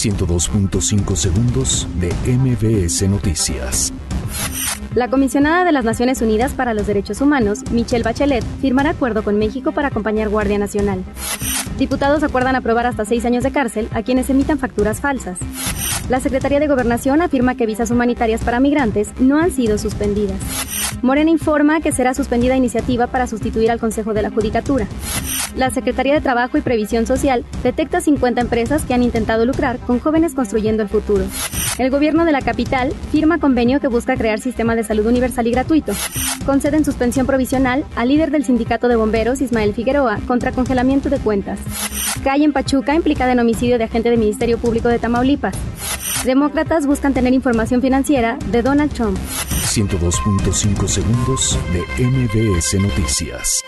102.5 segundos de MBS Noticias. La comisionada de las Naciones Unidas para los Derechos Humanos, Michelle Bachelet, firmará acuerdo con México para acompañar Guardia Nacional. Diputados acuerdan aprobar hasta seis años de cárcel a quienes emitan facturas falsas. La Secretaría de Gobernación afirma que visas humanitarias para migrantes no han sido suspendidas. Morena informa que será suspendida iniciativa para sustituir al Consejo de la Judicatura. La Secretaría de Trabajo y Previsión Social detecta 50 empresas que han intentado lucrar con jóvenes construyendo el futuro. El gobierno de la capital firma convenio que busca crear sistema de salud universal y gratuito. Conceden suspensión provisional al líder del sindicato de bomberos, Ismael Figueroa, contra congelamiento de cuentas. Calle en Pachuca implicada en homicidio de agente del Ministerio Público de Tamaulipas. Demócratas buscan tener información financiera de Donald Trump. 102.5 segundos de MBS Noticias.